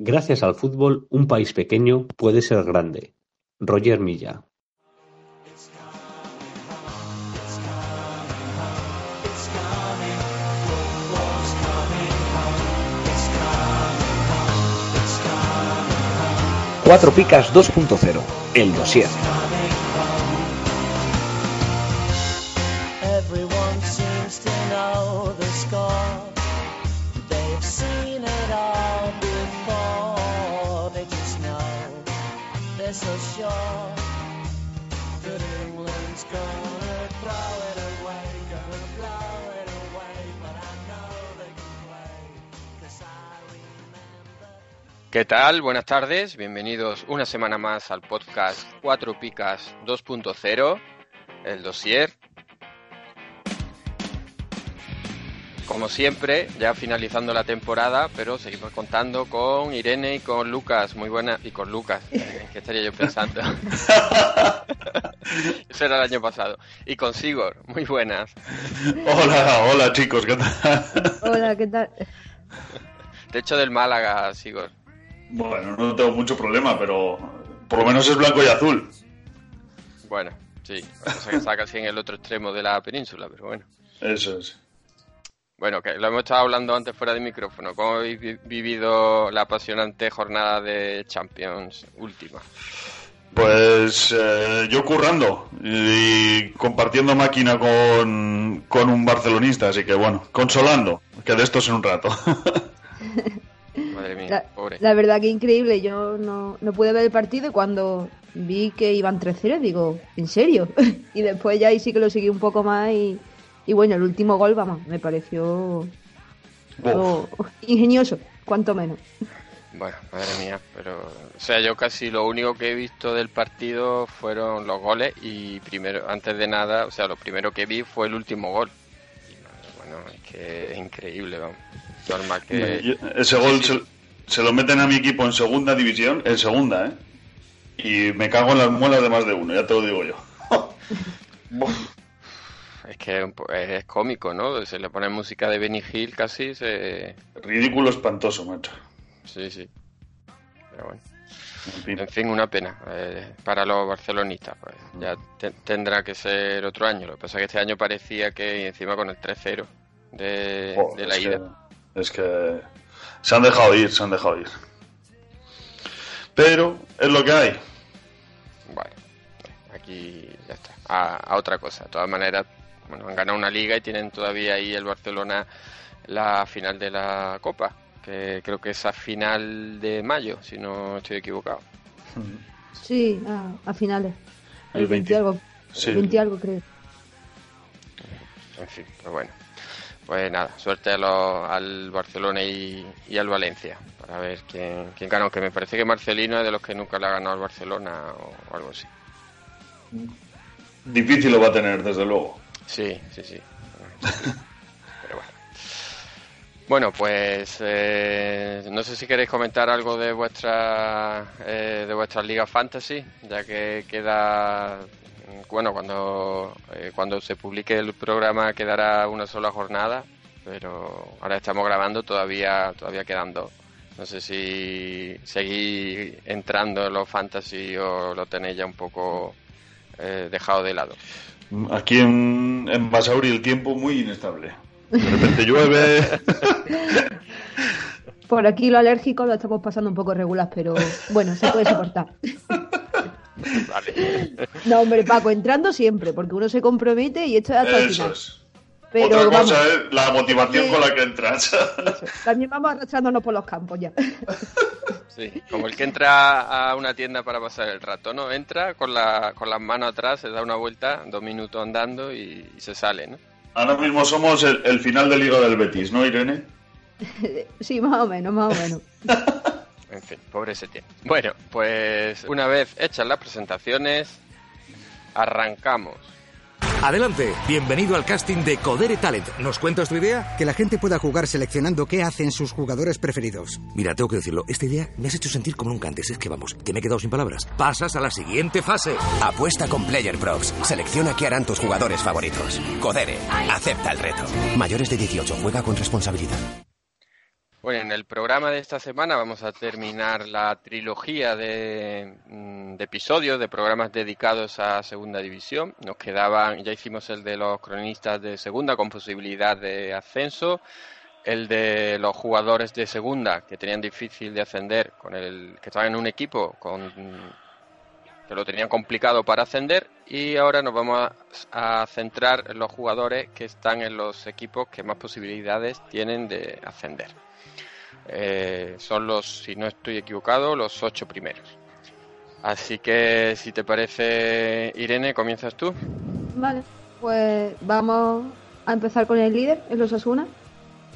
Gracias al fútbol, un país pequeño puede ser grande. Roger Milla. Cuatro Picas 2.0, el dossier. ¿Qué tal? Buenas tardes, bienvenidos una semana más al podcast Cuatro Picas 2.0, el dossier. Como siempre, ya finalizando la temporada, pero seguimos contando con Irene y con Lucas. Muy buenas. Y con Lucas, eh, ¿qué estaría yo pensando? Eso era el año pasado. Y con Sigor, muy buenas. Hola, hola chicos, ¿qué tal? Hola, ¿qué tal? Te echo del Málaga, Sigor. Bueno, no tengo mucho problema, pero por lo menos es blanco y azul. Bueno, sí, o sea que está casi en el otro extremo de la península, pero bueno. Eso es. Bueno, que lo hemos estado hablando antes fuera de micrófono. ¿Cómo habéis vi- vivido la apasionante jornada de Champions última? Pues eh, yo currando y compartiendo máquina con, con un barcelonista, así que bueno, consolando, que de esto es en un rato. La, pobre. la verdad que increíble. Yo no, no pude ver el partido y cuando vi que iban 3-0 digo, ¿en serio? y después ya ahí sí que lo seguí un poco más y, y bueno, el último gol, vamos, me pareció algo ingenioso, cuanto menos. Bueno, madre mía, pero... O sea, yo casi lo único que he visto del partido fueron los goles y primero, antes de nada, o sea, lo primero que vi fue el último gol. Y, Bueno, es que es increíble, vamos. Normal que... Yo- Ese gol se, lo meten a mi equipo en segunda división, en segunda, ¿eh? Y me cago en las muelas de más de uno, ya te lo digo yo. Es que es cómico, ¿no? Se le pone música de Benny Hill casi, se... Ridículo espantoso, macho. Sí, sí. Pero bueno. En fin. En fin, una pena eh, para los barcelonistas. Pues ya te- tendrá que ser otro año. Lo que pasa es que este año parecía que y encima con el 3-0 de, la ida. Que, es que se han dejado ir, se han dejado ir. Pero es lo que hay. Bueno, aquí ya está. A, a otra cosa. De todas maneras, bueno, han ganado una liga y tienen todavía ahí el Barcelona la final de la Copa. Que creo que es a final de mayo, si no estoy equivocado. Sí, a, a finales. El 20. y algo, Sí. 20 y algo creo. En fin, pues bueno. Pues nada, suerte a los- al Barcelona y, y al Valencia para ver quién, quién gana. Aunque me parece que Marcelino es de los que nunca le ha ganado al Barcelona o, algo así. Difícil lo va a tener, desde luego. Sí, sí, sí. Pero bueno. Bueno, pues eh, no sé si queréis comentar algo de vuestra eh, de vuestras ligas fantasy, ya que queda bueno cuando eh, cuando se publique el programa quedará una sola jornada, pero ahora estamos grabando todavía todavía quedan dos. No sé si seguís entrando en los fantasy o lo tenéis ya un poco eh, dejado de lado. Aquí en, en Basauri el tiempo muy inestable. De repente llueve. Por aquí lo alérgico lo estamos pasando un poco regular, pero bueno, se puede soportar. Vale. No, hombre, Paco, entrando siempre, porque uno se compromete y esto es hasta Eso final. es. Pero Otra vamos, cosa es la motivación Sí. con la que entras. eso. también vamos arrastrándonos por los campos ya. Sí, como el que entra a una tienda para pasar el rato, ¿no? Entra con, la, con las manos atrás, se da una vuelta, dos minutos andando y, y se sale, ¿no? Ahora mismo somos el, el final de Liga del Betis, ¿no, Irene? Sí, más o menos, más o menos. En fin, pobre Setién. Bueno, pues una vez hechas las presentaciones, arrancamos. Adelante, bienvenido al casting de Codere Talent. ¿Nos cuentas tu idea? Que la gente pueda jugar seleccionando qué hacen sus jugadores preferidos. Mira, tengo que decirlo, esta idea me has hecho sentir como nunca antes. Es que vamos, que me he quedado sin palabras. Pasas a la siguiente fase. Apuesta con Player Props. Selecciona qué harán tus jugadores favoritos. Codere. Acepta el reto. Mayores de 18. Juega con responsabilidad. Bueno, en el programa de esta semana vamos a terminar la trilogía de, mm, de episodios, de programas dedicados a Segunda División. Nos quedaban, ya hicimos el de los cronistas de Segunda con posibilidad de ascenso, el de los jugadores de Segunda que tenían difícil de ascender, con el que estaban en un equipo con que lo tenían complicado para ascender y ahora nos vamos a, a centrar en los jugadores que están en los equipos que más posibilidades tienen de ascender. Eh, son los, si no estoy equivocado, los ocho primeros. Así que, si te parece, Irene, comienzas tú. Vale, pues vamos a empezar con el líder, el Osasuna.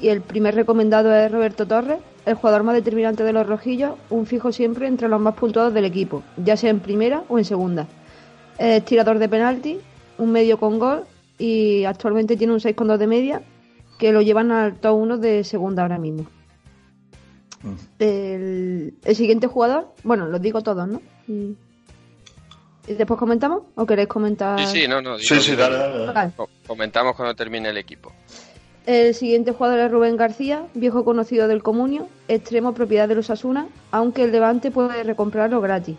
Y el primer recomendado es Roberto Torres, el jugador más determinante de los rojillos, un fijo siempre entre los más puntuados del equipo, ya sea en primera o en segunda. Es tirador de penalti, un medio con gol y actualmente tiene un 6,2 de media que lo llevan al top 1 de segunda ahora mismo. El, el siguiente jugador, bueno, los digo todos, ¿no? Y, y después comentamos o queréis comentar. Sí, sí, no, no. Sí, digo- sí, dale, dale, dale. Vale. Co- Comentamos cuando termine el equipo. El siguiente jugador es Rubén García, viejo conocido del Comunio, extremo propiedad de los Asuna, aunque el Levante puede recomprarlo gratis.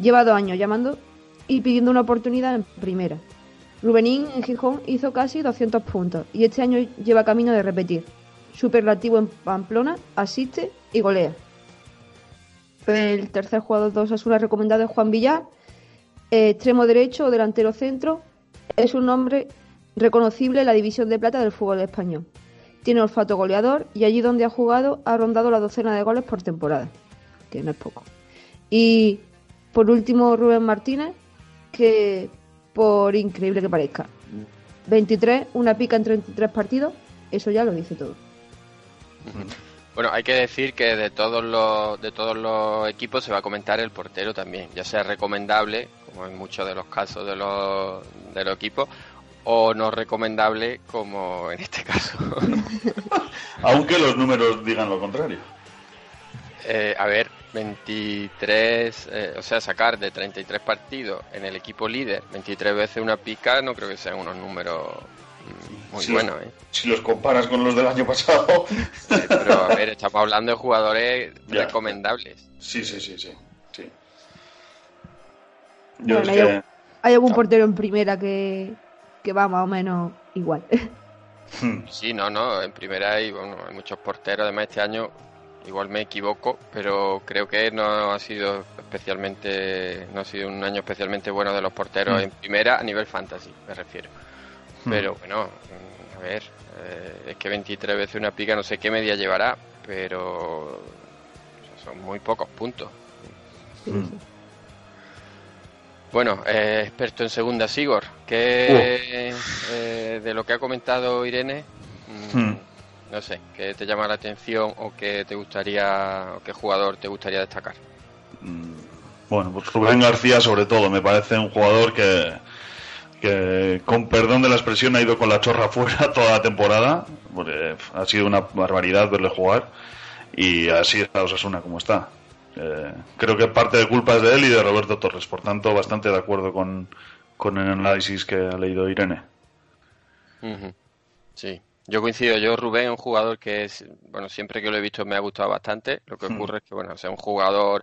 Lleva dos años llamando y pidiendo una oportunidad en primera. Rubenín en Gijón hizo casi 200 puntos y este año lleva camino de repetir. Superlativo en Pamplona, asiste y golea. El tercer jugador de Osasuna recomendado es Juan Villar, eh, extremo derecho o delantero centro. Es un nombre reconocible en la división de plata del fútbol español. Tiene olfato goleador y allí donde ha jugado ha rondado la docena de goles por temporada, que no es poco. Y por último Rubén Martínez, que por increíble que parezca, 23, una pica en 33 partidos, eso ya lo dice todo. Bueno, hay que decir que de todos los de todos los equipos se va a comentar el portero también, ya sea recomendable, como en muchos de los casos de los de los equipos, o no recomendable, como en este caso. Aunque los números digan lo contrario. Eh, a ver, 23, eh, o sea, sacar de 33 partidos en el equipo líder 23 veces una pica, no creo que sean unos números muy Sí. buenos, ¿eh? Si los comparas con los del año pasado. Pero a ver, estamos hablando de jugadores Ya. recomendables. Sí, sí, sí, sí. sí. Yo Bueno, es hay, que- hay algún portero en primera que, que va más o menos igual. Hmm. Sí, no, no, en primera hay, bueno, hay muchos porteros, además este año igual me equivoco, pero creo que no ha sido especialmente, no ha sido un año especialmente bueno de los porteros Mm. en primera a nivel fantasy, me refiero. Pero bueno, mm, a ver, eh, es que 23 veces una pica, no sé qué media llevará, pero son muy pocos puntos. Hmm. Bueno, eh, experto en segunda, Sigor, ¿qué eh, de lo que ha comentado Irene, mm, Hmm. no sé, qué te llama la atención o qué te gustaría, o qué jugador te gustaría destacar? Mm, Bueno, pues Rubén García sobre todo, me parece un jugador que, con perdón de la expresión ha ido con la chorra fuera toda la temporada, porque ha sido una barbaridad verle jugar y así está Osasuna como está. Eh, creo que parte de culpa es de él y de Roberto Torres, por tanto bastante de acuerdo con, con el análisis que ha leído Irene. Sí, yo coincido. Yo, Rubén, un jugador que es, bueno, siempre que lo he visto me ha gustado bastante. Lo que Hmm. ocurre es que, bueno, sea un jugador,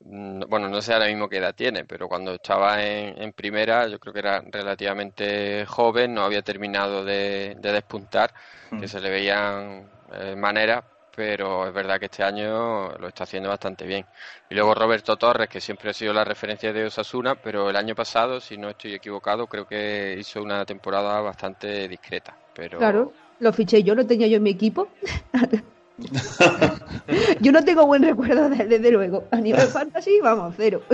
mm, bueno, no sé ahora mismo qué edad tiene, pero cuando estaba en, en primera, yo creo que era relativamente joven, no había terminado de, de despuntar, que Hmm. se le veían eh, maneras, pero es verdad que este año lo está haciendo bastante bien. Y luego Roberto Torres, que siempre ha sido la referencia de Osasuna, pero el año pasado, si no estoy equivocado, creo que hizo una temporada bastante discreta. Pero Claro, lo fiché yo, lo tenía yo en mi equipo. yo no tengo buen recuerdo de él, desde luego. A nivel fantasy, vamos, cero.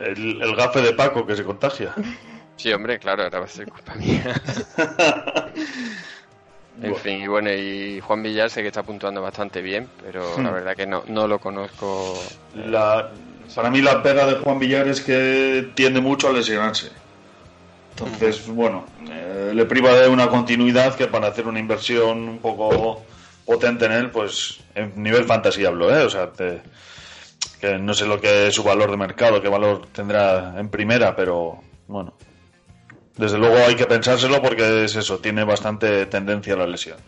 El, el gafe de Paco que se contagia. sí, hombre, claro, ahora va a ser culpa mía. En Bueno. fin, y bueno, y Juan Villar sé que está puntuando bastante bien, pero Hmm. la verdad que no, no lo conozco. La, para mí la pega de Juan Villar es que tiende mucho a lesionarse. Entonces, bueno, eh, le priva de una continuidad que para hacer una inversión un poco potente en él, pues en nivel fantasy hablo, ¿eh? O sea, te- que no sé lo que es su valor de mercado, qué valor tendrá en primera, pero bueno. Desde luego hay que pensárselo porque es eso, tiene bastante tendencia a la lesión.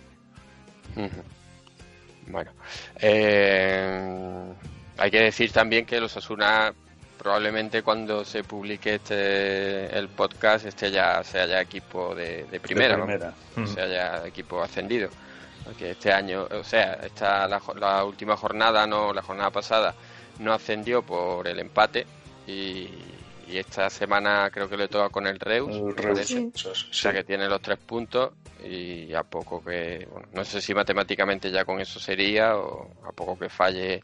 Bueno, eh, hay que decir también que los Asuna probablemente cuando se publique este el podcast este ya sea ya equipo de, de primera, ¿no? primera. Mm. sea ya equipo ascendido. Porque este año, o sea, esta la, jo- la última jornada, no la jornada pasada, no ascendió por el empate y, y esta semana creo que le toca con el Reus. El Reus, O sea que tiene los tres puntos y a poco que, bueno, no sé si matemáticamente ya con eso sería o a poco que falle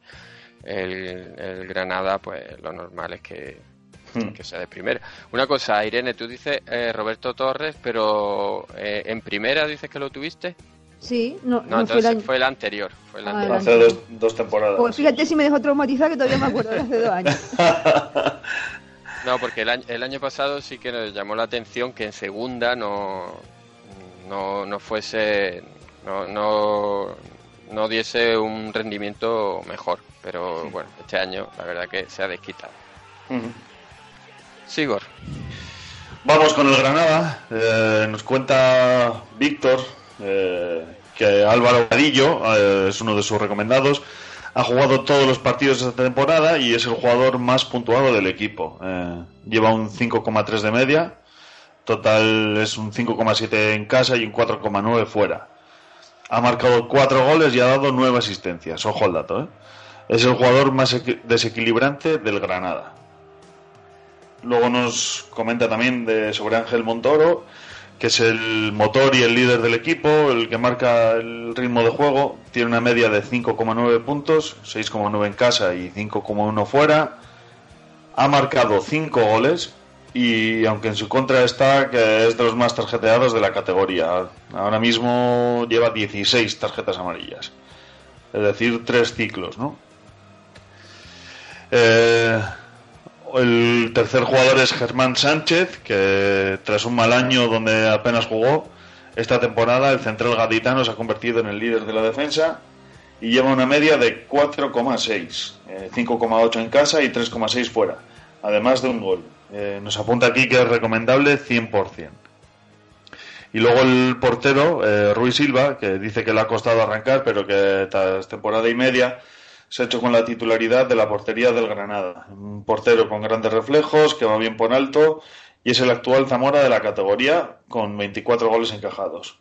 el, el Granada, pues lo normal es que, Mm. que sea de primera. Una cosa, Irene, tú dices eh, Roberto Torres, pero eh, en primera dices que lo tuviste. Sí, no, No, no fue el entonces año. fue el anterior. Fue el Ah, anterior. Hace dos, dos temporadas. Pues fíjate si me dejó traumatizada que todavía me acuerdo de hace dos años. No, porque el año, el año pasado sí que nos llamó la atención que en segunda no, no, no fuese, no, no, no diese un rendimiento mejor. Pero bueno, este año la verdad que se ha desquitado. Ujú. Sigor. Vamos con el Granada. Eh, nos cuenta Víctor eh, que Álvaro Vadillo eh, es uno de sus recomendados. Ha jugado todos los partidos de esta temporada y es el jugador más puntuado del equipo. Eh, lleva un 5,3 de media. Total es un 5,7 en casa y un 4,9 fuera. Ha marcado 4 goles y ha dado 9 asistencias. Ojo al dato, ¿eh? Es el jugador más equi- desequilibrante del Granada. Luego nos comenta también de, sobre Ángel Montoro, que es el motor y el líder del equipo, el que marca el ritmo de juego. Tiene una media de 5,9 puntos, 6,9 en casa y 5,1 fuera. Ha marcado 5 goles y aunque en su contra está que es de los más tarjeteados de la categoría. Ahora mismo lleva 16 tarjetas amarillas. Es decir, tres ciclos, ¿no? Eh, el tercer jugador es Germán Sánchez, que tras un mal año donde apenas jugó, esta temporada el central gaditano se ha convertido en el líder de la defensa y lleva una media de 4,6, eh, 5,8 en casa y 3,6 fuera, además de un gol. Eh, nos apunta aquí que es recomendable 100%. Y luego el portero, eh, Ruiz Silva, que dice que le ha costado arrancar, pero que tras temporada y media se ha hecho con la titularidad de la portería del Granada. Un portero con grandes reflejos, que va bien por alto, y es el actual Zamora de la categoría, con 24 goles encajados.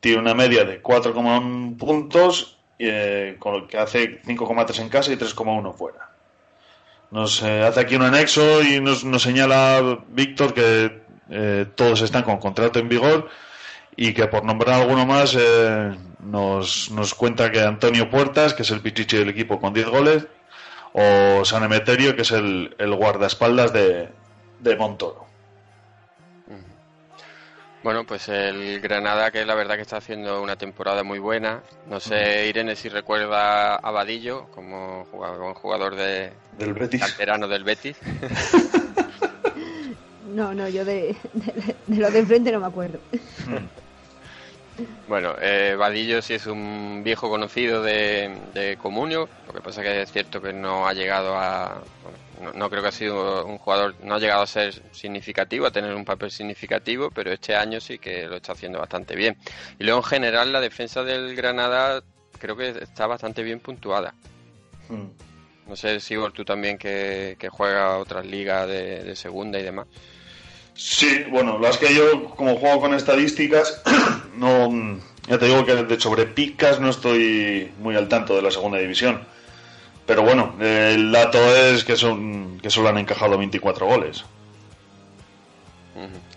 Tiene una media de 4,1 puntos, eh, con el que hace 5,3 en casa y 3,1 fuera. Nos eh, hace aquí un anexo y nos, nos señala Víctor que eh, todos están con contrato en vigor y que por nombrar alguno más eh, nos, nos cuenta que Antonio Puertas, que es el pichichi del equipo con 10 goles, o San Emeterio, que es el, el guardaespaldas de, de Montoro. Bueno, pues el Granada, que la verdad que está haciendo una temporada muy buena. No sé, Irene, si recuerda a Vadillo como jugador, de Del Betis. canterano del Betis. No, no, yo de, de, de lo de enfrente no me acuerdo. Bueno, eh, Vadillo sí es un viejo conocido de, de Comunio, lo que pasa que es cierto que no ha llegado a... bueno, no, no creo que ha sido un jugador, no ha llegado a ser significativo, a tener un papel significativo, pero este año sí que lo está haciendo bastante bien. Y luego en general la defensa del Granada creo que está bastante bien puntuada. Mm. No sé, Sigor, tú también que, que juega otras ligas de, de segunda y demás. Sí, bueno, las que yo, como juego con estadísticas, no. Ya te digo que de sobre picas no estoy muy al tanto de la segunda división. Pero bueno, el dato es que son que solo han encajado 24 goles.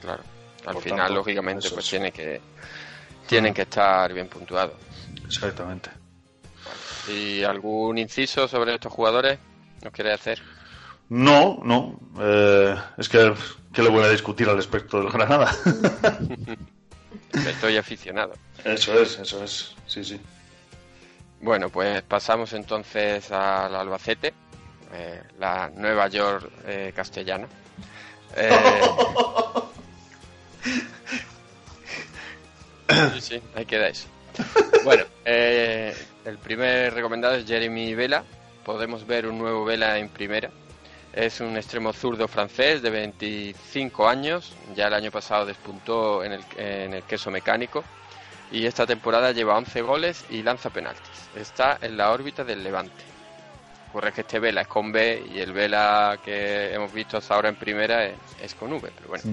Claro. Al Por final, tanto, lógicamente, pues es. tiene que tienen que estar bien puntuados. Exactamente. ¿Y algún inciso sobre estos jugadores nos quiere hacer? No, no. eh, es que, ¿qué le voy a discutir al respecto del Granada? Estoy aficionado. eso es, eso es. Sí, sí. Bueno, pues pasamos entonces al Albacete, eh, la Nueva York eh, castellana. Eh, sí, sí, ahí queda eso. Bueno, eh, el primer recomendado es Jeremy Vela. Podemos ver un nuevo Vela en primera. Es un extremo zurdo francés de 25 años. Ya el año pasado despuntó en el, en el queso mecánico. Y esta temporada lleva 11 goles y lanza penaltis. Está en la órbita del Levante. Ocurre que este Vela es con B y el Vela que hemos visto hasta ahora en primera es, es con V, pero bueno.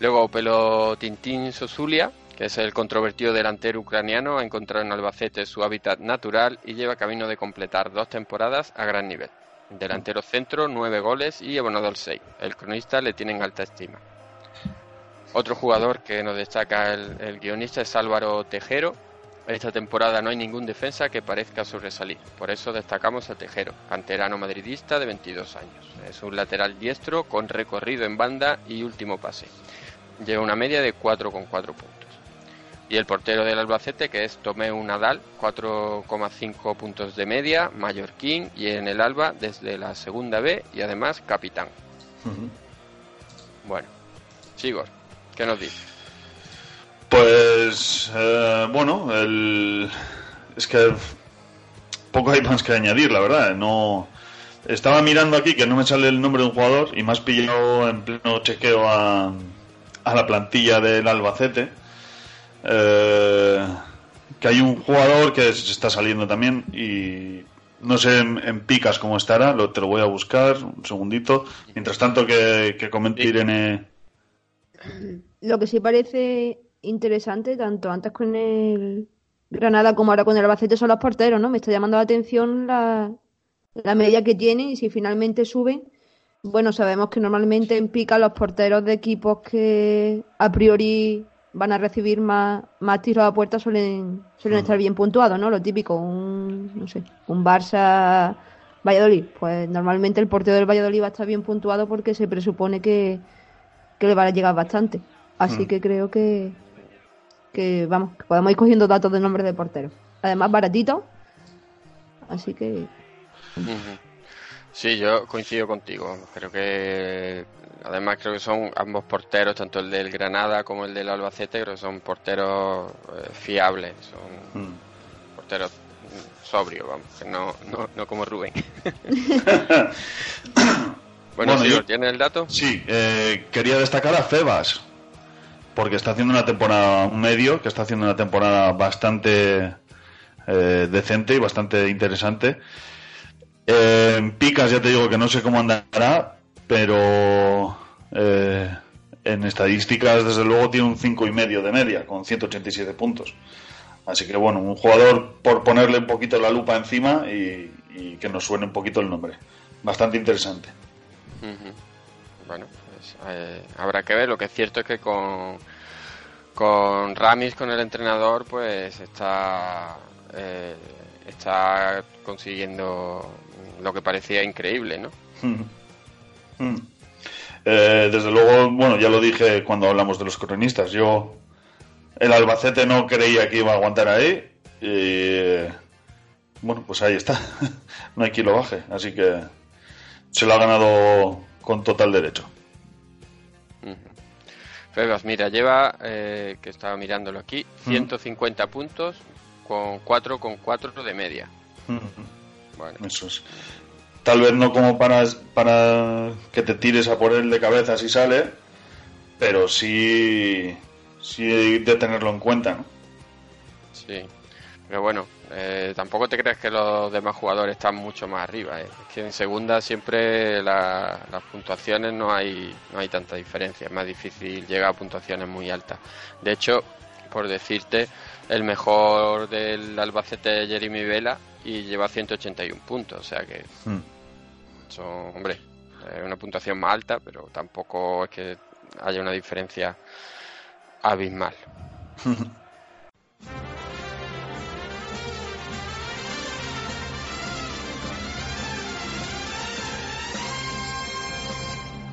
Luego Pelo Tintín Sosulia, que es el controvertido delantero ucraniano, ha encontrado en Albacete su hábitat natural y lleva camino de completar dos temporadas a gran nivel. Delantero centro, nueve goles y abonado al 6. El cronista le tiene en alta estima. Otro jugador que nos destaca el, el guionista es Álvaro Tejero. Esta temporada no hay ningún defensa que parezca sobresalir. Por eso destacamos a Tejero, canterano madridista de 22 años. Es un lateral diestro con recorrido en banda y último pase. Lleva una media de 4,4 puntos. Y el portero del Albacete, que es Tomeu Nadal, 4,5 puntos de media, mallorquín y en el Alba desde la segunda B y además capitán. Bueno, Sigor, ¿qué nos dice? Pues eh, bueno, el... es que poco hay más que añadir, la verdad. No estaba mirando aquí que no me sale el nombre de un jugador y me has pillado en pleno chequeo a, a la plantilla del Albacete. Eh, que hay un jugador que se está saliendo también y no sé en, en picas cómo estará, lo, te lo voy a buscar un segundito. Mientras tanto que, que comente Irene. Lo que sí parece interesante, tanto antes con el Granada como ahora con el Albacete, son los porteros, ¿no? Me está llamando la atención la, la media que tienen y si finalmente suben. Bueno, sabemos que normalmente en pica los porteros de equipos que a priori van a recibir más, más tiros a puerta suelen, suelen estar bien puntuados, ¿no? Lo típico, un, no sé, un Barça Valladolid. Pues normalmente el portero del Valladolid va a estar bien puntuado porque se presupone que, que le va a llegar bastante. Así Mm. que creo que, que, vamos, que podemos ir cogiendo datos de nombres de porteros. Además, baratito. Así que. Sí, yo coincido contigo. Creo que además creo que son ambos porteros, tanto el del Granada como el del Albacete, creo que son porteros eh, fiables, son Mm. porteros sobrios, vamos, que no, no, no como Rubén. bueno, yo- ¿tiene el dato? Sí, eh, quería destacar a Febas, porque está haciendo una temporada un medio, que está haciendo una temporada bastante eh, decente y bastante interesante. Eh, en picas ya te digo que no sé cómo andará, pero eh, en estadísticas desde luego tiene un cinco y medio de media, con 187 puntos. Así que bueno, un jugador por ponerle un poquito la lupa encima y, y que nos suene un poquito el nombre. Bastante interesante. Bueno, pues, eh, habrá que ver. Lo que es cierto es que con, con Ramis, con el entrenador, pues está, eh, está consiguiendo lo que parecía increíble, ¿no? Eh, desde luego, bueno, ya lo dije cuando hablamos de los cronistas. Yo, el Albacete no creía que iba a aguantar ahí. Y bueno, pues ahí está. no hay quien lo baje. Así que se lo ha ganado con total derecho. Febas, mira, lleva, eh, que estaba mirándolo aquí, 150 puntos con 4,4 de media. Bueno, Eso es. Tal vez no como para, para que te tires a por él de cabeza si sale, pero sí, sí de tenerlo en cuenta, ¿no? sí. Pero bueno, eh, tampoco te creas que los demás jugadores están mucho más arriba. eh. Es que en segunda siempre la- las puntuaciones no hay, no hay tanta diferencia. Es más difícil llegar a puntuaciones muy altas. De hecho, por decirte, el mejor del Albacete es Jeremy Vela y lleva 181 puntos. O sea que Mm. son, hombre, es una puntuación más alta, pero tampoco es que haya una diferencia abismal.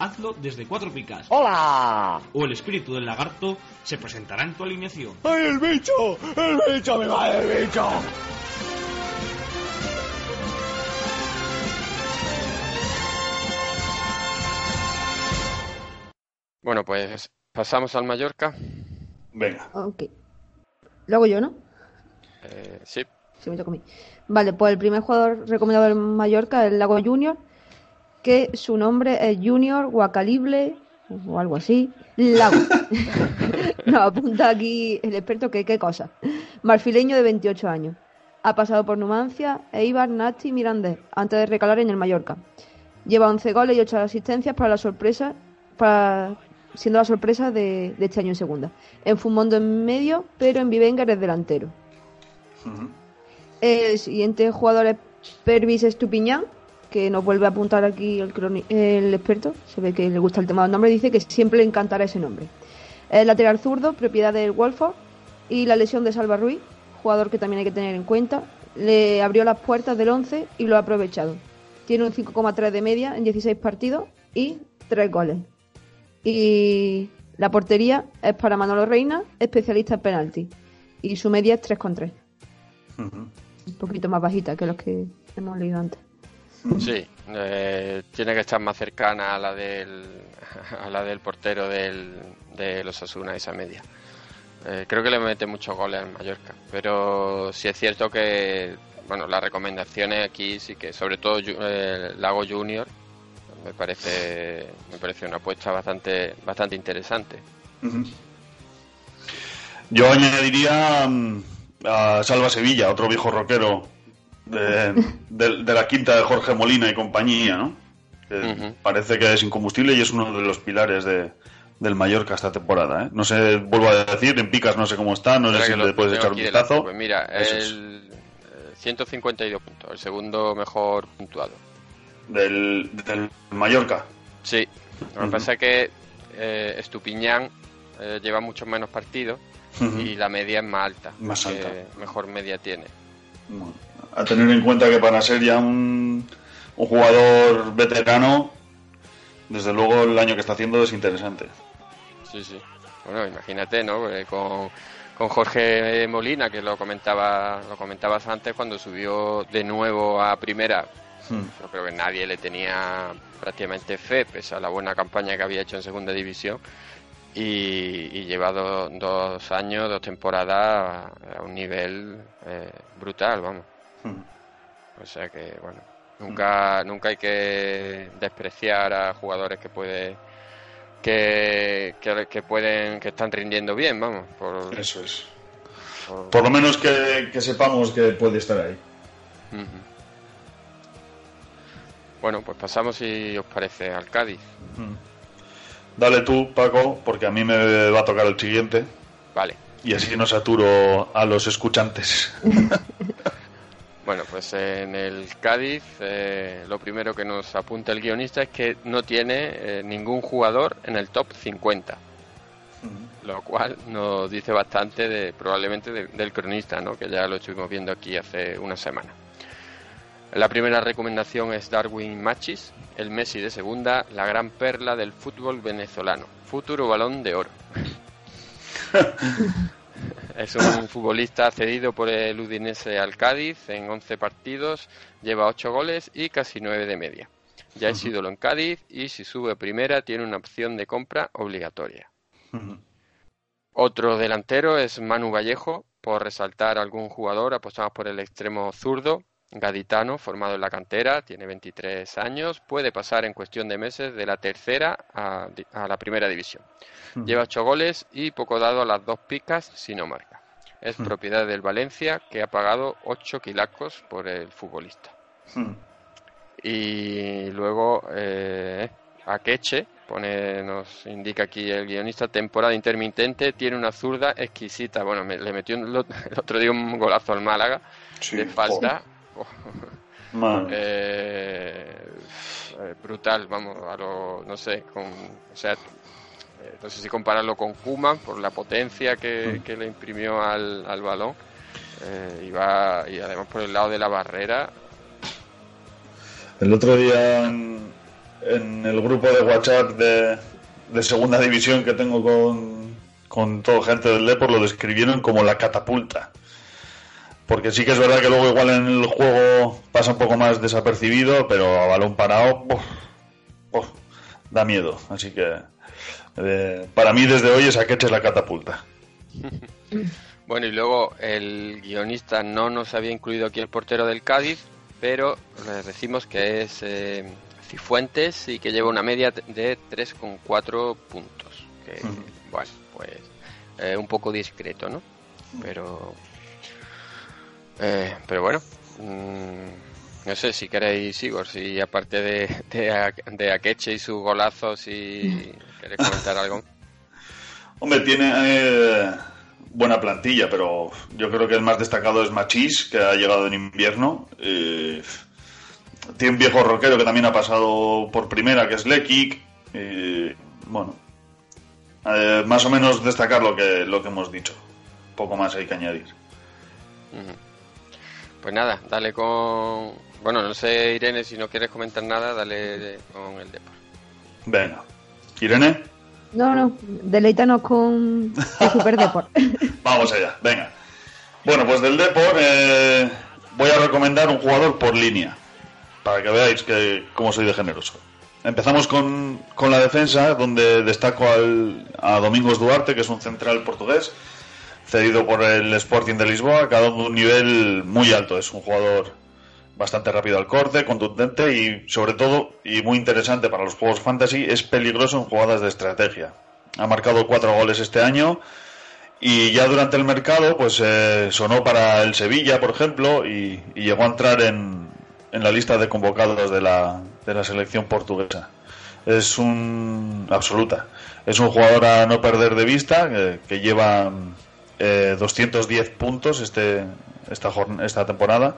hazlo desde cuatro picas. ¡Hola! O el espíritu del lagarto se presentará en tu alineación. ¡Ay, el bicho! ¡El bicho! ¡Me va el bicho! Bueno, pues pasamos al Mallorca. Venga. Ok. Lo hago yo, ¿no? Eh, sí. Sí, me toca a mí. Vale, pues el primer jugador recomendado del Mallorca es el Lago Junior, que su nombre es Junior Guacalible o algo así. Lago. Nos apunta aquí el experto que qué cosa. Marfileño de 28 años. Ha pasado por Numancia, Eibar, Nasti y Mirandés antes de recalar en el Mallorca. Lleva 11 goles y 8 asistencias para la sorpresa, para, siendo la sorpresa de, de este año en segunda. En Fumondo en medio, pero en Vivengar es delantero. El siguiente jugador es Pervis Estupiñán, que nos vuelve a apuntar aquí el, el experto. Se ve que le gusta el tema del nombre. Dice que siempre le encantará ese nombre. Es lateral zurdo, propiedad del Wolford. Y la lesión de Salva Ruiz, jugador que también hay que tener en cuenta, le abrió las puertas del 11 y lo ha aprovechado. Tiene un 5,3 de media en 16 partidos y 3 goles. Y la portería es para Manolo Reina, especialista en penalti. Y su media es 3,3 un poquito más bajita que los que hemos leído antes. Sí, eh, tiene que estar más cercana a la del, a la del portero del, de los Asuna, esa media. Eh, creo que le mete muchos goles al Mallorca, pero sí es cierto que, bueno, las recomendaciones aquí sí que, sobre todo eh, Lago Junior, me parece, me parece una apuesta bastante, bastante interesante. Yo añadiría mm, a Salva Sevilla, otro viejo rockero de, de- de la quinta de Jorge Molina y compañía, ¿no? Que. Parece que es incombustible y es uno de los pilares de, del Mallorca esta temporada. ¿eh? No sé, vuelvo a decir, en picas no sé cómo está, no sé si le puedes echar un vistazo. Pues mira, es. el eh, 152 puntos, el segundo mejor puntuado. Del, del Mallorca. Sí, lo que pasa es que eh, Estupiñán eh, lleva muchos menos partidos y la media es más alta. Más alta. Mejor media tiene. Bueno, A tener en cuenta que para ser ya un, un jugador veterano, desde luego el año que está haciendo es interesante. Sí, sí. Bueno, imagínate, ¿no? Eh, con, con Jorge Molina, que lo comentaba, lo comentabas antes cuando subió de nuevo a primera. Hmm. Yo creo que nadie le tenía prácticamente fe, pese a la buena campaña que había hecho en segunda división. Y, y lleva do- dos años, dos temporadas a, a un nivel eh, brutal, vamos. O sea que, bueno, nunca, nunca hay que despreciar a jugadores que puede que, que, que pueden que están rindiendo bien, vamos. Por, Eso es. por- Por lo menos que, que sepamos que puede estar ahí. Bueno, pues pasamos, si os parece, al Cádiz. Hmm. Dale tú, Paco, porque a mí me va a tocar el siguiente. Vale. Y así no saturo a los escuchantes. Bueno, pues en el Cádiz eh, lo primero que nos apunta el guionista es que no tiene eh, ningún jugador en el top 50. Lo cual nos dice bastante de probablemente de- del cronista, ¿no? que ya lo estuvimos viendo aquí hace una semana. La primera recomendación es Darwin Machis, el Messi de segunda, la gran perla del fútbol venezolano, futuro balón de oro. Es un futbolista cedido por el Udinese al Cádiz en 11 partidos, lleva 8 goles y casi 9 de media. Ya es ídolo en Cádiz y si sube primera tiene una opción de compra obligatoria. Otro delantero es Manu Vallejo, por resaltar algún jugador, apostamos por el extremo zurdo, gaditano, formado en la cantera, tiene 23 años, puede pasar en cuestión de meses de la tercera a, a la primera división. Lleva 8 goles y poco dado a las dos picas si no marca. Es Mm. propiedad del Valencia, que ha pagado 8 quilacos por el futbolista. Y luego eh, Akeche, pone, nos indica aquí el guionista, temporada intermitente, tiene una zurda exquisita. Bueno, me- le metió un- el otro día un golazo al Málaga de falta. Madre. Eh, eh, brutal, vamos, a lo, no sé, con, o sea, eh, no sé si compararlo con Kuman por la potencia que, que le imprimió al, al balón eh, y, va- y además por el lado de la barrera. El otro día en, en el grupo de WhatsApp de, de segunda división que tengo con, con toda gente del Depor lo describieron como la catapulta. Porque sí que es verdad que luego igual en el juego pasa un poco más desapercibido, pero a balón parado uf, uf, da miedo. Así que eh, para mí desde hoy es Akeche la catapulta. Bueno, y luego el guionista no nos había incluido aquí el portero del Cádiz, pero le decimos que es eh, Cifuentes y que lleva una media de 3,4 puntos. Que, bueno, pues eh, un poco discreto, ¿no? Pero, eh, pero bueno, mm, no sé si queréis, Igor, si aparte de, de, Akeche y sus golazos, si queréis comentar algo. Hombre, tiene eh, buena plantilla, pero yo creo que el más destacado es Machís, que ha llegado en invierno. Eh, tiene un viejo rockero que también ha pasado por primera, que es Lekik. Bueno, eh, más o menos destacar lo que, lo que hemos dicho. Poco más hay que añadir. Pues nada, dale con... Bueno, no sé, Irene, si no quieres comentar nada, dale de- con el Depor. Venga. Irene, No, no, deleítanos con el Super Deport. vamos allá. Venga. Bueno, pues del Depor eh, voy a recomendar un jugador por línea, para que veáis que cómo soy de generoso. Empezamos con, con la defensa, donde destaco al, a Domingos Duarte, que es un central portugués, cedido por el Sporting de Lisboa, que ha dado un nivel muy alto. Es un jugador bastante rápido al corte, contundente y, sobre todo, y muy interesante para los juegos fantasy, es peligroso en jugadas de estrategia. Ha marcado cuatro goles este año y ya durante el mercado, pues eh, sonó para el Sevilla, por ejemplo, y, llegó a entrar en, en la lista de convocados de la, de la selección portuguesa. Es un absoluta. Es un jugador a no perder de vista, que, que lleva eh, 210 puntos este, esta, esta temporada,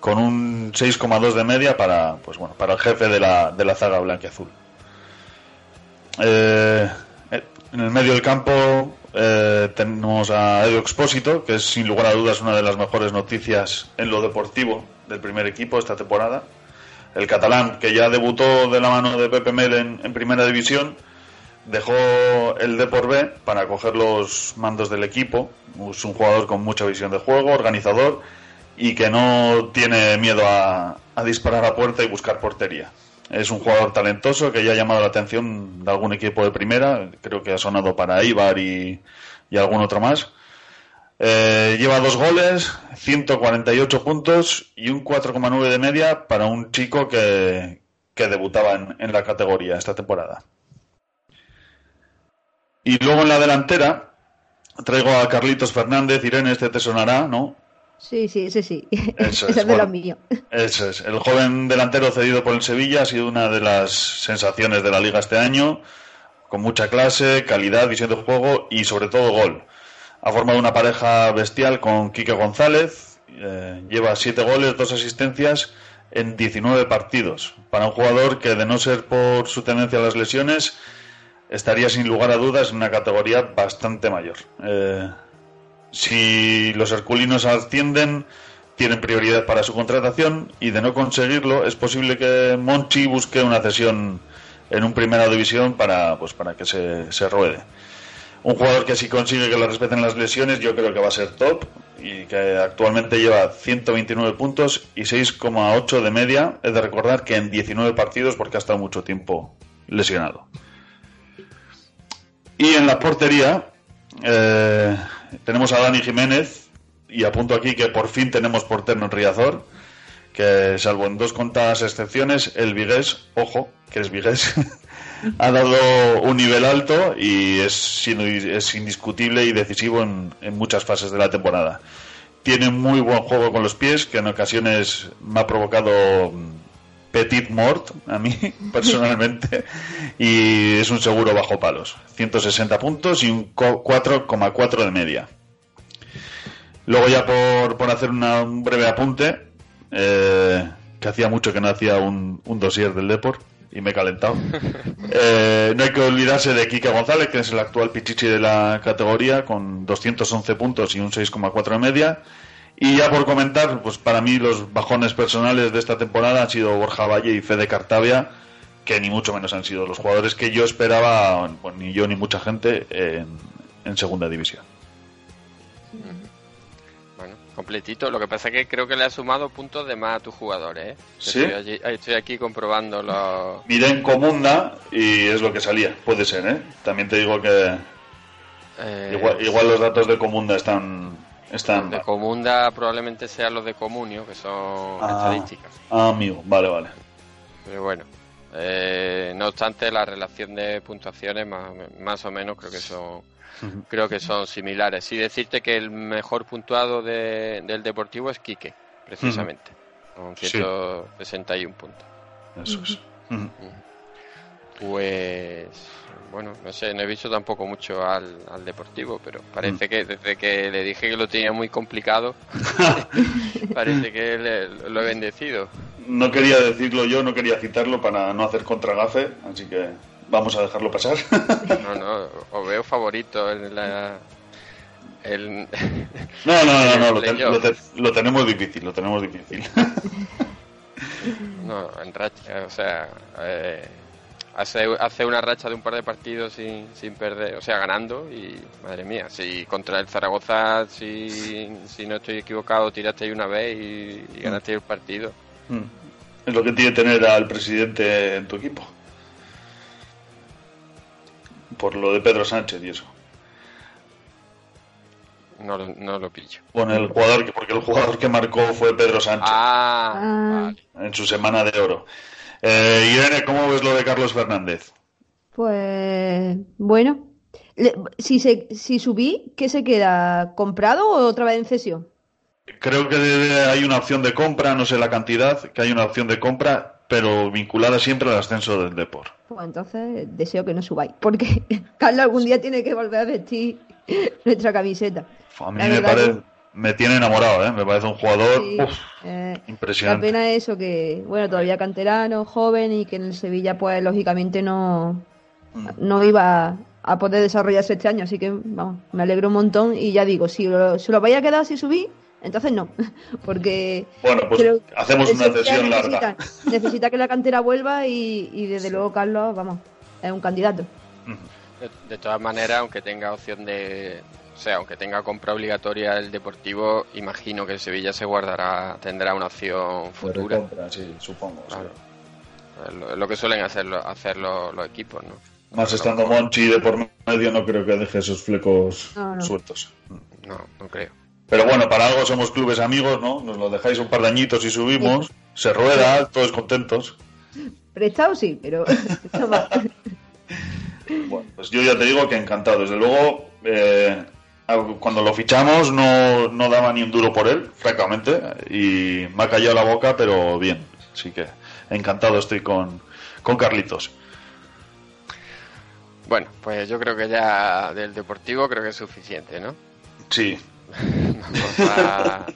con un 6,2 de media para, pues bueno, para el jefe de la, de la zaga blanquiazul. Eh, eh, en el medio del campo eh, tenemos a Edu Expósito, que es sin lugar a dudas una de las mejores noticias en lo deportivo del primer equipo esta temporada. El catalán, que ya debutó de la mano de Pepe Mel en primera división, dejó el Depor B para coger los mandos del equipo. Es un jugador con mucha visión de juego, organizador y que no tiene miedo a, disparar a puerta y buscar portería. Es un jugador talentoso que ya ha llamado la atención de algún equipo de primera, creo que ha sonado para Ibar y, algún otro más. Eh, lleva dos goles, 148 puntos y un 4,9 de media para un chico que, que debutaba en la categoría esta temporada. Y luego en la delantera traigo a Carlitos Fernández, Irene, este te sonará, ¿no? Sí, sí, ese sí. Eso Ese es, es de bueno. los míos. Eso es. El joven delantero cedido por el Sevilla ha sido una de las sensaciones de la liga este año, con mucha clase, calidad, visión de juego y sobre todo gol. Ha formado una pareja bestial con Quique González, eh, lleva siete goles, dos asistencias en 19 partidos. Para un jugador que de no ser por su tendencia a las lesiones, estaría sin lugar a dudas en una categoría bastante mayor. Eh, si los herculinos ascienden, tienen prioridad para su contratación y de no conseguirlo, es posible que Monchi busque una cesión en un primera división para, pues, para que se, se ruede. Un jugador que si consigue que le respeten las lesiones, yo creo que va a ser top y que actualmente lleva 129 puntos y 6,8 de media. Es de recordar que en 19 partidos porque ha estado mucho tiempo lesionado. Y en la portería eh, tenemos a Dani Jiménez y apunto aquí que por fin tenemos portero en Riazor, que salvo en dos contadas excepciones, el Vigués, ojo, que es Vigués, ha dado un nivel alto y es, es indiscutible y decisivo en, en muchas fases de la temporada. Tiene muy buen juego con los pies, que en ocasiones me ha provocado petit mort a mí personalmente y es un seguro bajo palos. 160 puntos y un co- 4,4 de media. Luego ya por, por hacer una- un breve apunte eh, que hacía mucho que no hacía un, un dossier del Deport y me he calentado. Eh, no hay que olvidarse de Kike González que es el actual pichichi de la categoría con 211 puntos y un 6,4 de media y ya por comentar, pues para mí los bajones personales de esta temporada han sido Borja Valle y Fede Cartavia, que ni mucho menos han sido los jugadores que yo esperaba, pues, ni yo ni mucha gente, en, en segunda división. Bueno, completito. Lo que pasa es que creo que le ha sumado puntos de más a tus jugadores, ¿eh? ¿Sí? Estoy, allí- estoy aquí comprobando los... Miré en Comunda y es lo que salía. Puede ser, ¿eh? También te digo que eh, igual, igual los datos de Comunda están... están De Comunda probablemente sean los de Comunio, que son Ah. estadísticas. Ah, amigo, vale, vale. Pero bueno, eh, no obstante, la relación de puntuaciones más, más o menos creo que son creo que son similares. Sí decirte que el mejor puntuado de- del Deportivo es Quique, precisamente, con Sí. 161 puntos. Eso es. Pues bueno, no sé, no he visto tampoco mucho al, al Deportivo, pero parece que desde que le dije que lo tenía muy complicado, parece que le- lo he bendecido. No quería decirlo yo, no quería citarlo para no hacer contragafe, así que vamos a dejarlo pasar. No, no, os veo favorito en la... el- No, no, no, no, ten- lo tenemos difícil, lo tenemos difícil. No, en racha, o sea, eh, hace, hace una racha de un par de partidos sin, sin perder, o sea, ganando y, madre mía, si contra el Zaragoza, si, si no estoy equivocado, tiraste ahí una vez y, y ganaste el partido. Mm. Es lo que tiene tener al presidente en tu equipo. Por lo de Pedro Sánchez y eso. No, lo- no lo pillo. Bueno, el jugador que, porque el jugador que marcó fue Pedro Sánchez Ah, en su semana de oro. Eh, Irene, ¿cómo ves lo de Carlos Fernández? Pues bueno, Le- si, se, si subí, ¿qué se queda? ¿Comprado o otra vez en cesión? Creo que hay una opción de compra, no sé la cantidad, que hay una opción de compra, pero vinculada siempre al ascenso del Depor. Pues entonces deseo que no subáis, porque Carlos algún día tiene que volver a vestir nuestra camiseta. A mí me, que- me tiene enamorado, ¿eh? me parece un jugador Sí, uf, eh, La impresionante. pena es eso, que bueno, todavía canterano, joven y que en el Sevilla pues lógicamente no, Mm. no iba a poder desarrollarse este año, así que vamos, me alegro un montón y ya digo, si lo, si lo vaya a quedar si subí, entonces no, porque Bueno, pues creo hacemos una necesita, larga. necesita que la cantera vuelva y, y desde luego Carlos, vamos, es un candidato. de, de todas maneras, aunque tenga opción de... O sea, aunque tenga compra obligatoria el Deportivo, imagino que el Sevilla se guardará, tendrá una opción futura. recompra, sí, supongo. Claro. Es lo, que suelen hacer, hacer los, los equipos, ¿no? Más estando Monchi de por medio, no creo que deje esos flecos No, no. sueltos. No, no creo. Pero bueno, para algo somos clubes amigos, ¿no? Nos lo dejáis un par de añitos y subimos, se rueda, todos contentos. Prestado sí, pero. Bueno, pues yo ya te digo que encantado. Desde luego, eh, cuando lo fichamos no, no daba ni un duro por él, francamente, y me ha callado la boca, pero bien. Así que encantado estoy con, con Carlitos. Bueno, pues yo creo que ya del Deportivo creo que es suficiente, ¿no? Sí. Vamos a,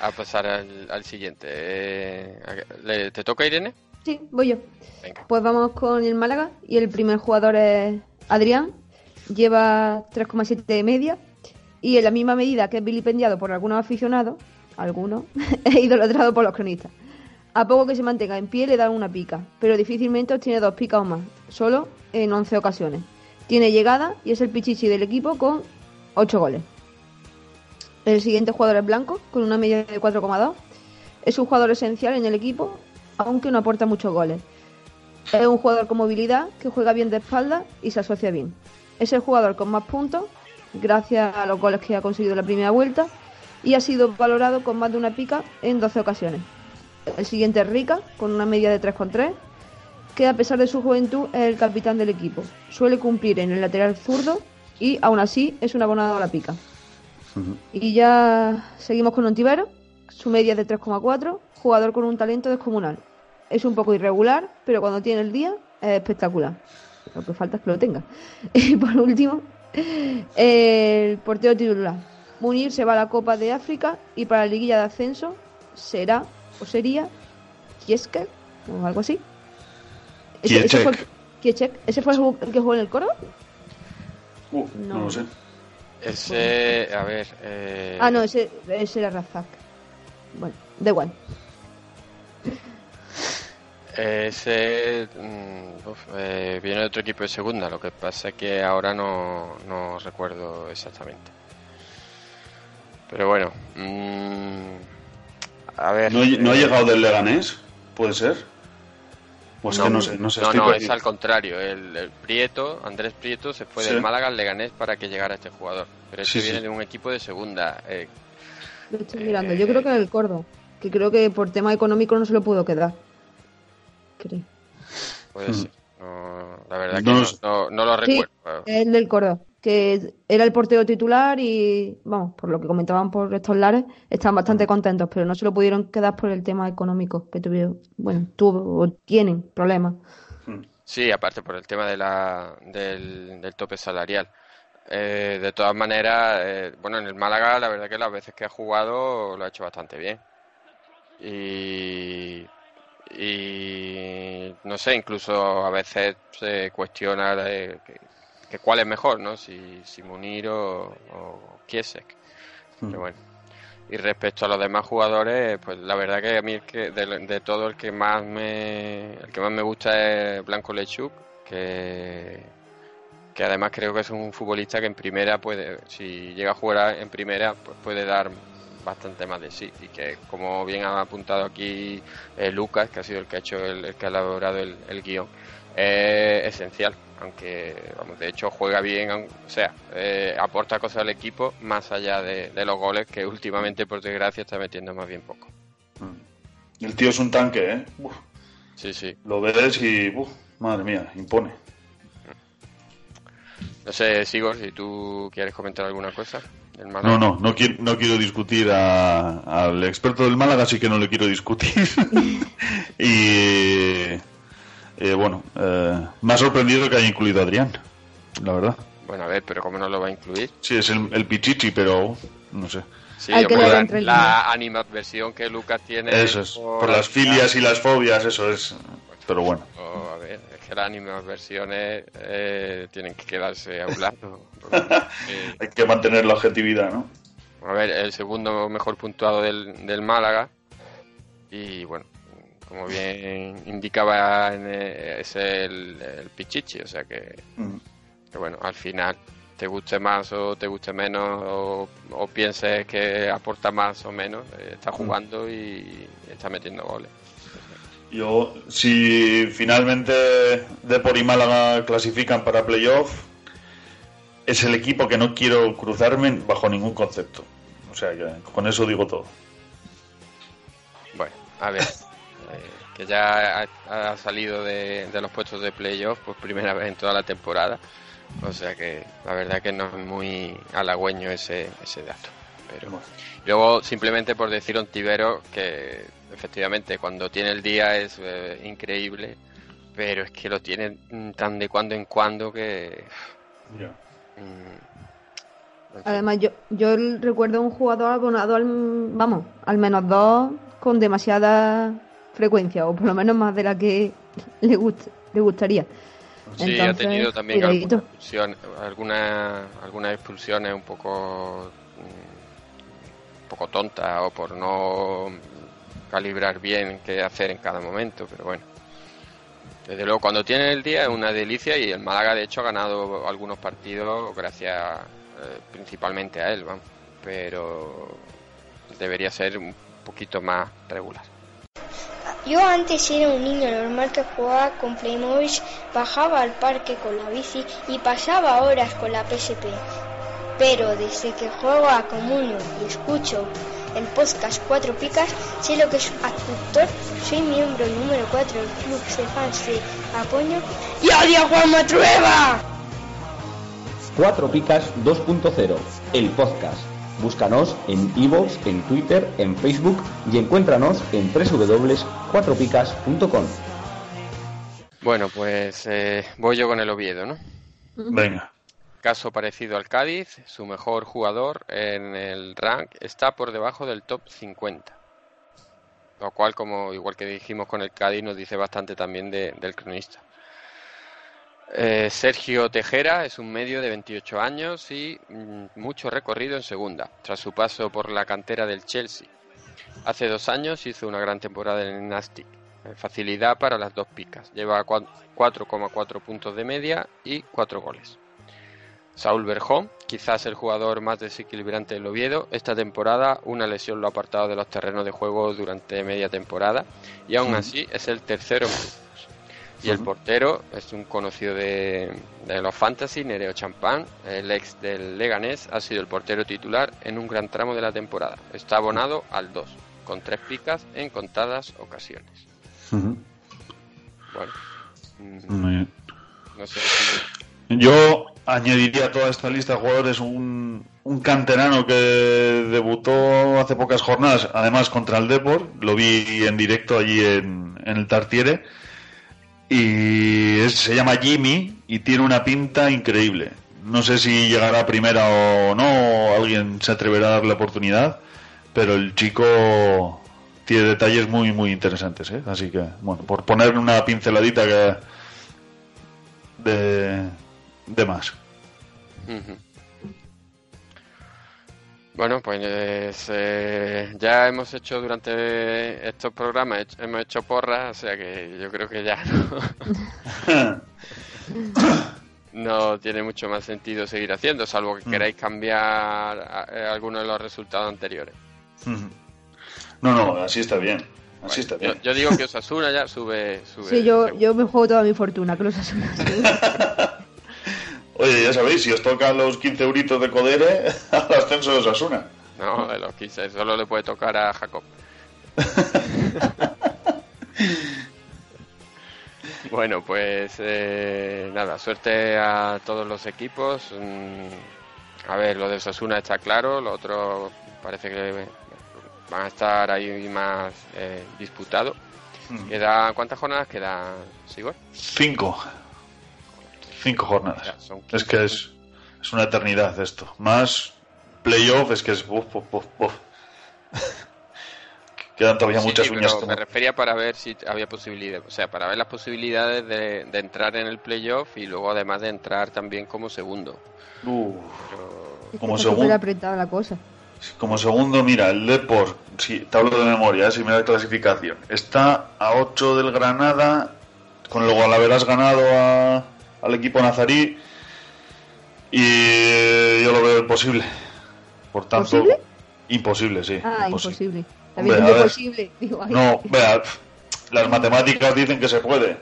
a pasar al, al siguiente. Eh, ¿le- ¿Te toca, Irene? Sí, voy yo. Venga. Pues vamos con el Málaga y el primer jugador es Adrián. Lleva 3,7 de media y en la misma medida que es vilipendiado por algunos aficionados, algunos, es idolatrado por los cronistas. A poco que se mantenga en pie le dan una pica, pero difícilmente obtiene dos picas o más, solo en 11 ocasiones. Tiene llegada y es el pichichi del equipo con 8 goles. El siguiente jugador es Blanco, con una media de 4,2. Es un jugador esencial en el equipo, aunque no aporta muchos goles. Es un jugador con movilidad, que juega bien de espalda y se asocia bien. Es el jugador con más puntos, gracias a los goles que ha conseguido en la primera vuelta, y ha sido valorado con más de una pica en 12 ocasiones. El siguiente es Rica, con una media de 3,3, que a pesar de su juventud es el capitán del equipo. Suele cumplir en el lateral zurdo y aún así es un abonado a la pica. Y ya seguimos con Ontivero, su media es de 3,4, jugador con un talento descomunal. Es un poco irregular, pero cuando tiene el día es espectacular. Lo que falta es que lo tenga. Y por último, el portero titular. Munir se va a la Copa de África y para la liguilla de ascenso será o sería Kiesker o algo así. Ese, ese fue, Kiechek. ¿Ese fue el que jugó en el Córdoba? Uh, no. No. lo sé. Ese, a ver... eh, Ah, no, ese, ese era Razak. Bueno, da igual. Ese mm, uf, eh, viene de otro equipo de segunda, lo que pasa es que ahora no, no recuerdo exactamente. Pero bueno, mm, a ver. ¿No, no ha eh, llegado del Leganés? ¿Puede ser? Pues que no sé, no sé. No, no, es al contrario. El, el Prieto, Andrés Prieto, se fue Sí. del Málaga al Leganés para que llegara este jugador. Pero este Sí, sí. viene de un equipo de segunda. eh, Lo estoy mirando. Yo creo que en el Córdoba. Que creo que por tema económico no se lo pudo quedar. Creo. puede Mm. ser. No, la verdad que No no, lo no- lo Sí, recuerdo. el del Córdoba. Que era el portero titular y, vamos, por lo que comentaban por estos lares, están bastante contentos, pero no se lo pudieron quedar por el tema económico que tuvieron. Bueno, tuvo o tienen problemas. Sí, aparte por el tema de la, del, del tope salarial. Eh, de todas maneras, eh, bueno, en el Málaga la verdad que las veces que ha jugado lo ha hecho bastante bien. Y, y no sé, incluso a veces se cuestiona de que, que cuál es mejor, ¿no? Si, si Munir o, o Kiesek. Pero bueno. Y respecto a los demás jugadores, pues la verdad que a mí el que, de, de todo el que más me el que más me gusta es Blanco Lechuk, que que además creo que es un futbolista que en primera puede, si llega a jugar en primera, pues puede dar bastante más de sí y que como bien ha apuntado aquí eh, Lucas, que ha sido el que ha hecho el, el que ha elaborado el, el guion, es esencial, aunque vamos, de hecho juega bien, o sea, eh, aporta cosas al equipo más allá de, de los goles que últimamente por desgracia está metiendo más bien poco. El tío es un tanque, ¿eh? Uf, Sí, sí. lo ves y, uf, madre mía, impone. No sé, Sigor, si tú quieres comentar alguna cosa. Málaga. No, no, no quiero, no quiero discutir a- al experto del Málaga, así que no le quiero discutir. y eh, bueno, eh, me ha sorprendido que haya incluido a Adrián, la verdad. Bueno, a ver, pero ¿cómo no lo va a incluir? Sí, es el, el Pichichi, pero no sé. Sí, Hay que la, entre la animadversión que Lucas tiene. Eso es, por las filias y las fobias, eso es. Pero bueno. Oh, a ver, es que las animadversiones eh, tienen que quedarse a un lado. eh, Hay que mantener la objetividad, ¿no? a ver, el segundo mejor puntuado del, del Málaga. Y bueno, como bien indicaba, en, eh, es el, el Pichichi, o sea que, Mm. que bueno, al final te guste más o te guste menos o, o pienses que aporta más o menos, eh, está jugando y está metiendo goles. Yo, si finalmente Depor y Málaga clasifican para playoff, es el equipo que no quiero cruzarme bajo ningún concepto. O sea, que con eso digo todo. Bueno, a ver, eh, que ya ha, ha salido de, de los puestos de playoff por primera vez en toda la temporada. O sea que la verdad que no es muy halagüeño ese, ese dato. Pero luego, simplemente por decir a un tibero que efectivamente cuando tiene el día es eh, increíble, pero es que lo tiene mm, tan de cuando en cuando que. mm, en fin. Además, yo, yo recuerdo un jugador abonado al, vamos, al menos dos con demasiada frecuencia, o por lo menos más de la que le, gust- le gustaría. Sí, ha tenido también algunas expulsiones, algunas, algunas expulsiones un poco poco tontas o por no calibrar bien qué hacer en cada momento, pero bueno. Desde luego, cuando tiene el día es una delicia y el Málaga, de hecho, ha ganado algunos partidos gracias eh, principalmente a él. Pero debería ser un poquito más regular. Yo antes era un niño normal que jugaba con Playmobil, bajaba al parque con la bici y pasaba horas con la PSP. Pero desde que juego a Comunio y escucho el podcast Cuatro Picas, sé lo que es actor, soy miembro número 4 del club de fans de Apoño y odio a Juan Matrueva. Cuatro Picas 2.0, el podcast. Búscanos en iVoox, en Twitter, en Facebook y encuéntranos en www.cuatropicas.com. Bueno, pues eh, voy yo con el Oviedo, ¿no? Venga. Caso parecido al Cádiz, su mejor jugador en el rank está por debajo del top 50. Lo cual, como igual que dijimos con el Cádiz, nos dice bastante también de- del cronista. Eh, Sergio Tejera es un medio de 28 años y mm, mucho recorrido en segunda, tras su paso por la cantera del Chelsea. Hace dos años hizo una gran temporada en el Nastic eh, facilidad para las dos picas. Lleva cua- 4,4 puntos de media y 4 goles. Saúl Berjón, quizás el jugador más desequilibrante del Oviedo, esta temporada una lesión lo ha apartado de los terrenos de juego durante media temporada y aún así es el tercero. Y el portero es un conocido de, de los Fantasy, Nereo Champán, el ex del Leganés, ha sido el portero titular en un gran tramo de la temporada. Está abonado al 2, con tres picas en contadas ocasiones. Bueno, mm, Muy bien. no sé si... Yo añadiría a toda esta lista de jugadores un, un canterano que debutó hace pocas jornadas, además contra el Depor, lo vi en directo allí en, el Tartiere, y se llama Jimmy y tiene una pinta increíble. No sé si llegará primera o no, o alguien se atreverá a darle oportunidad, pero el chico tiene detalles muy, muy interesantes, ¿eh? Así que, bueno, por poner una pinceladita que de, de más. Bueno, pues eh, ya hemos hecho durante estos programas, he- hemos hecho porras, o sea que yo creo que ya no, no tiene mucho más sentido seguir haciendo, salvo que Mm. queráis cambiar eh, alguno de los resultados anteriores. No, no, así está bien. Así está Yo, bien. yo digo que Osasuna ya sube... sube Sí, yo, yo me juego toda mi fortuna, que los asumas. Oye, ya sabéis, si os tocan los 15 euritos de Codere, al ascenso de Osasuna. No, de los 15, solo le puede tocar a Jacob. bueno, pues eh, nada, suerte a todos los equipos. Mm, A ver, lo de Osasuna está claro, lo otro parece que van a estar ahí más eh, disputados. Mm. Queda, ¿Cuántas jornadas quedan, Sigor? Cinco. Cinco jornadas. Ya, son Es que es, es una eternidad esto. Más playoff es que es... Uf, uf, uf, uf. Quedan todavía Sí, muchas sí, uñas. pero como- me refería para ver si había posibilidades, o sea, para ver las posibilidades de, de entrar en el playoff y luego además de entrar también como segundo. Uh, como, Está súper segundo, apretada la cosa. como segundo, mira, el Depor, si te hablo de memoria, eh, si mira la clasificación, está a 8 del Granada, con luego al haberás ganado a- al equipo nazarí, y yo lo veo imposible. Por tanto, ¿Posible? imposible, sí. Ah, imposible. imposible. También a es ver. posible. Digo, ay. No, vea, las matemáticas dicen que se puede.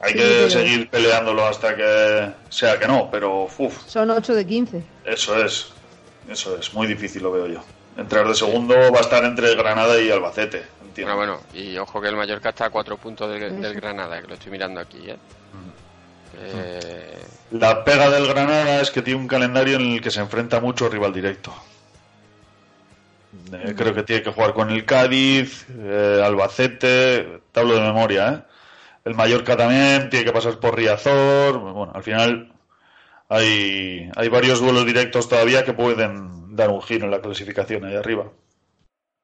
Hay Sí, que pero- seguir peleándolo hasta que sea que no, pero uf, Son 8 de 15. eso es. Eso es, muy difícil lo veo yo. Entrar de segundo va a estar entre Granada y Albacete, entiendo. Bueno, bueno, y ojo que el Mallorca está a cuatro puntos del, del. Granada, que lo estoy mirando aquí, ¿eh? Eh, La pega del Granada es que tiene un calendario en el que se enfrenta mucho rival directo. Eh, creo que tiene que jugar con el Cádiz, eh, Albacete, te hablo de memoria, ¿eh? El Mallorca también tiene que pasar por Riazor. Bueno, al final hay, hay varios duelos directos todavía que pueden dar un giro en la clasificación ahí arriba.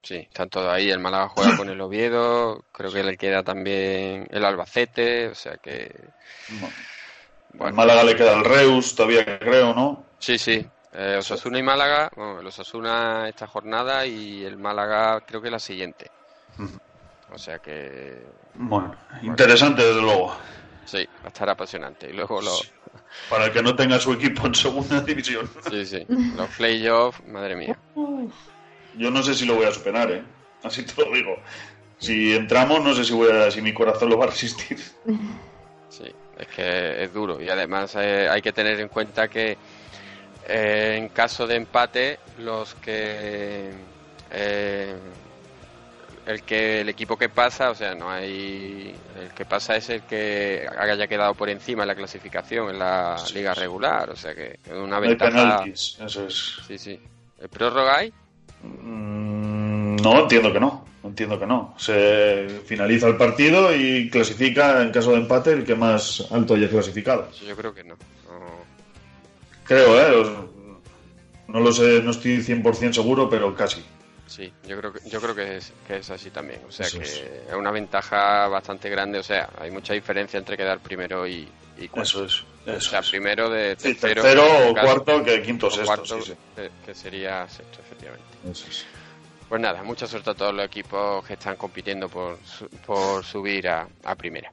sí, están todos ahí. El Málaga juega con el Oviedo, creo que le queda también el Albacete, o sea que... Al Málaga le queda el Reus todavía, creo, ¿no? Sí, sí. Eh, Osasuna y Málaga, bueno, el Osasuna esta jornada y el Málaga creo que la siguiente. O sea que Bueno, interesante desde luego. sí, va a estar apasionante. Y luego los, Para el que no tenga su equipo en segunda división. sí, sí, los playoffs, madre mía. Yo no sé si lo voy a superar, ¿eh? Así te lo digo. Si entramos, no sé si, voy a, si mi corazón lo va a resistir. Sí, es que es duro y además eh, hay que tener en cuenta que eh, en caso de empate los que eh, el que el equipo que pasa, o sea, no hay el que pasa es el que haya quedado por encima en la clasificación en la liga regular, o sea que es una No hay ventaja. penaltis, eso es. Sí, sí. ¿El prórroga hay? Mm, No, entiendo que no. Entiendo que no. Se finaliza el partido y clasifica, en caso de empate, el que más alto haya clasificado. Yo creo que no. No. Creo, ¿eh? No lo sé, no estoy 100% seguro, pero casi. Sí, yo creo que yo creo que es, que es así también. O sea Eso que es. es. una ventaja bastante grande. O sea, hay mucha diferencia entre quedar primero y, y cuarto. Eso es. o sea, es. primero de Sí, tercero, o este cuarto que quinto o o sexto. cuarto, sí, sí. Que, que sería sexto, efectivamente. Eso es. Pues nada, mucha suerte a todos los equipos que están compitiendo por, su- por subir a, a primera.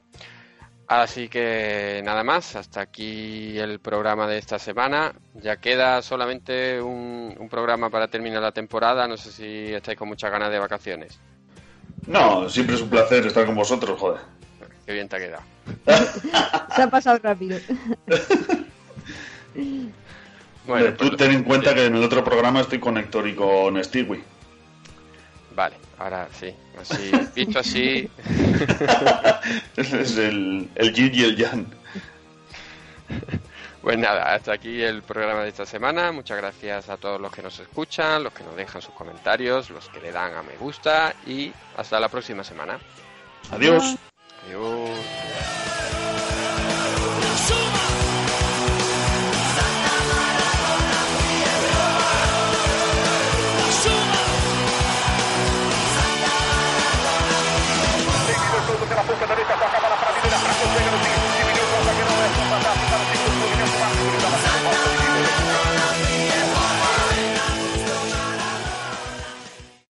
Así que nada más, hasta aquí el programa de esta semana. Ya queda solamente un, un programa para terminar la temporada. No sé si estáis con muchas ganas de vacaciones. No, siempre es un placer estar con vosotros, joder. Qué bien te ha quedado. Se ha pasado rápido. Bueno, tú ten en cuenta que en el otro programa estoy con Héctor y con Stewie. Vale, ahora sí. Así, visto así, es el, el yin y el yang. Pues nada, hasta aquí el programa de esta semana. Muchas gracias a todos los que nos escuchan, los que nos dejan sus comentarios, los que le dan a me gusta y hasta la próxima semana. Adiós. Adiós.